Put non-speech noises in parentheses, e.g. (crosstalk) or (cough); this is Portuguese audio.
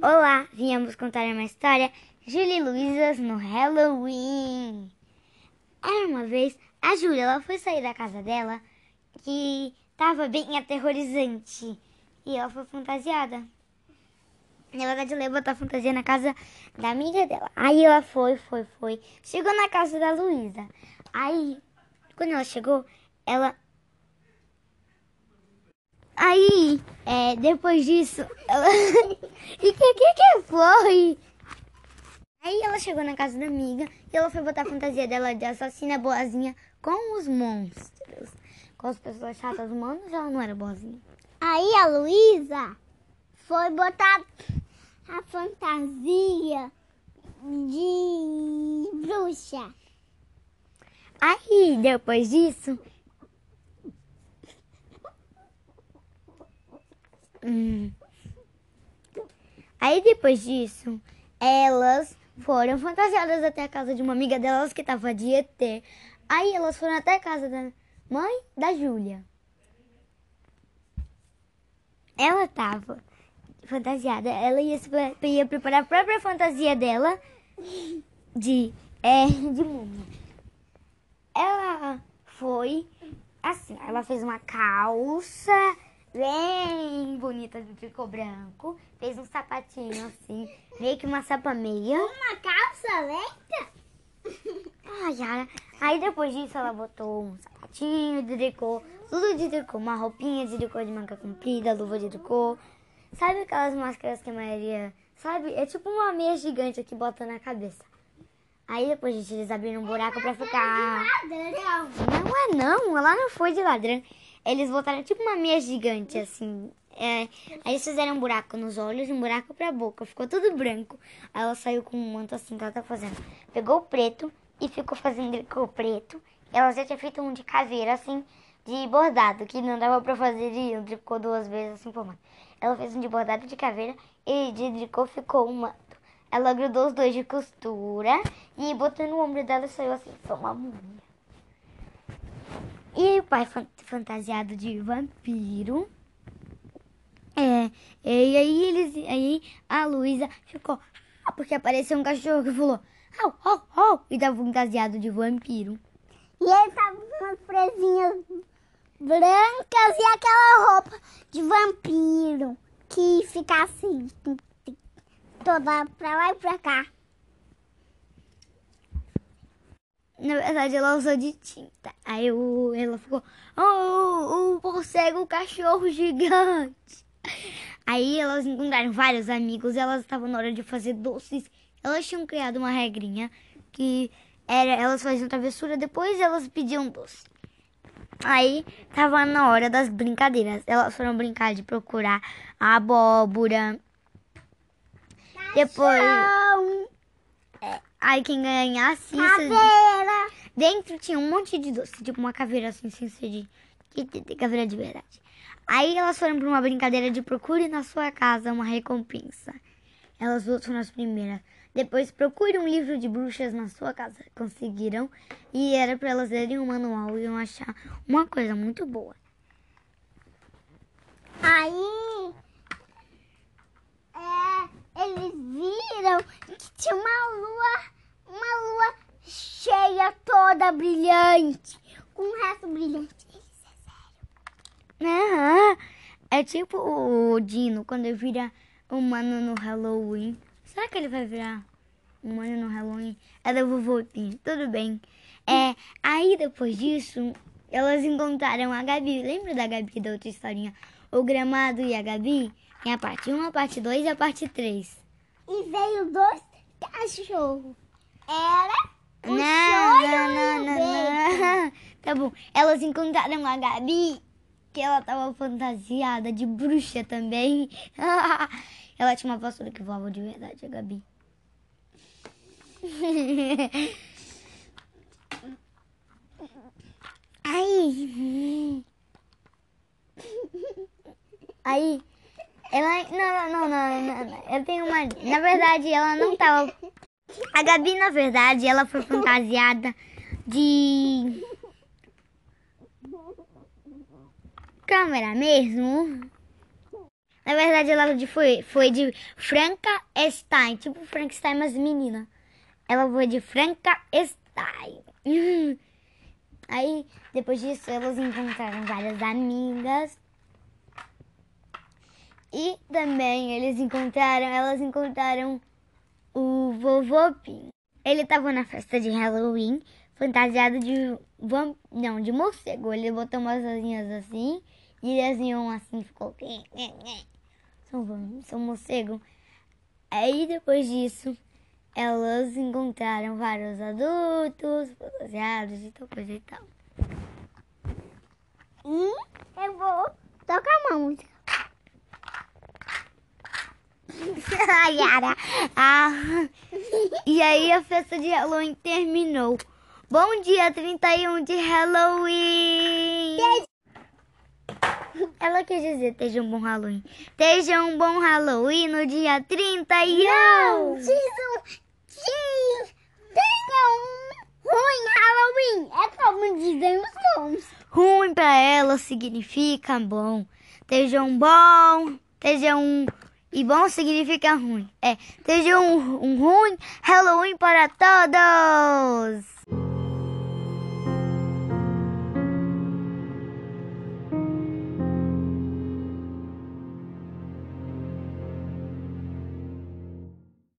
Olá, viemos contar uma história. Júlia e Luísa no Halloween. Era uma vez, a Júlia ela foi sair da casa dela que tava bem aterrorizante. E ela foi fantasiada. Na verdade, ela ia botar fantasia na casa da amiga dela. Aí ela foi, foi, foi. Chegou na casa da Luísa. Aí, quando ela chegou, ela Aí, é, depois disso, ela. (laughs) e que, que que foi? Aí ela chegou na casa da amiga e ela foi botar a fantasia dela de assassina boazinha com os monstros. Com as pessoas chatas humanas, ela não era boazinha. Aí a Luísa foi botar a fantasia de bruxa. Aí, depois disso, Hum. Aí depois disso, elas foram fantasiadas até a casa de uma amiga delas que tava de ET. Aí elas foram até a casa da mãe da Júlia. Ela tava fantasiada, ela ia, ia preparar a própria fantasia dela de, é, de múmia. Ela foi assim, ela fez uma calça bem bonita de tricô branco. Fez um sapatinho assim, meio que uma sapa meia. Uma calça lenta? Ai, Yara. Aí depois disso ela botou um sapatinho de tricô, tudo de tricô, uma roupinha de tricô de manga comprida, luva de tricô. Sabe aquelas máscaras que a maioria. Sabe? É tipo uma meia gigante que bota na cabeça. Aí depois disso eles abriram um buraco pra ficar. Ladrão. Não é não, ela não foi de ladrão. Eles botaram tipo uma meia gigante, assim. É, aí eles fizeram um buraco nos olhos e um buraco pra boca. Ficou tudo branco. Aí ela saiu com um manto assim que ela tá fazendo. Pegou o preto e ficou fazendo com o preto. Ela já tinha feito um de caveira, assim, de bordado, que não dava pra fazer de tricô duas vezes, assim, por mais. Ela fez um de bordado de caveira e de tricô ficou um manto. Ela grudou os dois de costura e botou no ombro dela saiu assim, foi uma múmia. E o pai fantasiado de vampiro. É, e aí eles, aí a Luísa ficou, ah, porque apareceu um cachorro que falou, au, au, au, e tava fantasiado de vampiro. E ele tava com umas presinhas brancas e aquela roupa de vampiro que fica assim, toda pra lá e pra cá. Na verdade, ela usou de tinta. Aí o, ela ficou, oh, o cego, o cachorro gigante. Aí elas encontraram vários amigos elas estavam na hora de fazer doces. Elas tinham criado uma regrinha que era elas faziam travessura, depois elas pediam doce. Aí tava na hora das brincadeiras. Elas foram brincar de procurar a abóbora. Depois. É, aí quem ganhasse Caveira. Dentro tinha um monte de doce, tipo uma caveira assim, sem ser de, caveira de verdade. Aí elas foram para uma brincadeira de procure na sua casa uma recompensa. Elas duas foram as primeiras. Depois procure um livro de bruxas na sua casa. Conseguiram. E era para elas lerem o um manual e iam achar uma coisa muito boa. Aí é, eles viram que tinha uma lua, uma lua cheia toda brilhante, com um resto brilhante. Isso é sério. É tipo o Dino quando vira humano no Halloween. Será que ele vai virar humano no Halloween? É da vovotinha. Tudo bem. É, aí depois disso, elas encontraram a Gabi. Lembra da Gabi da outra historinha? O Gramado e a Gabi? Tem a parte 1, a parte 2 e a parte 3. E veio dois cachorros. Era Não, não, não, não. (laughs) Tá bom. Elas encontraram a Gabi, que ela tava fantasiada de bruxa também. (laughs) ela tinha uma vassoura que voava de verdade, a Gabi. (laughs) Aí. Aí. Ela. Não, não, não, não, não, não. Eu tenho uma. Na verdade, ela não tava. A Gabi, na verdade, ela foi fantasiada de. Câmera mesmo. Na verdade, ela foi, foi de Stein, tipo Frankenstein, mas menina. Ela foi de Franca Stein. (laughs) Aí, depois disso, elas encontraram várias amigas. E também eles encontraram, elas encontraram o vovô Pim. Ele estava na festa de Halloween, fantasiado de vamp... não, de morcego. Ele botou umas asinhas assim e iam assim, ficou são, são morcego. Aí depois disso, elas encontraram vários adultos, fantasiados e tal coisa e tal. E eu vou tocar uma música. Yara. ah, e aí a festa de Halloween terminou. Bom dia, 31 de Halloween! Ela quer dizer, esteja um bom Halloween. Esteja um bom Halloween no dia 31. Não, dizem que tenha um ruim Halloween. É como dizem os nomes. Ruim pra ela significa bom. Esteja um bom, esteja um... E bom significa ruim. É, esteja um, um ruim Halloween para todos.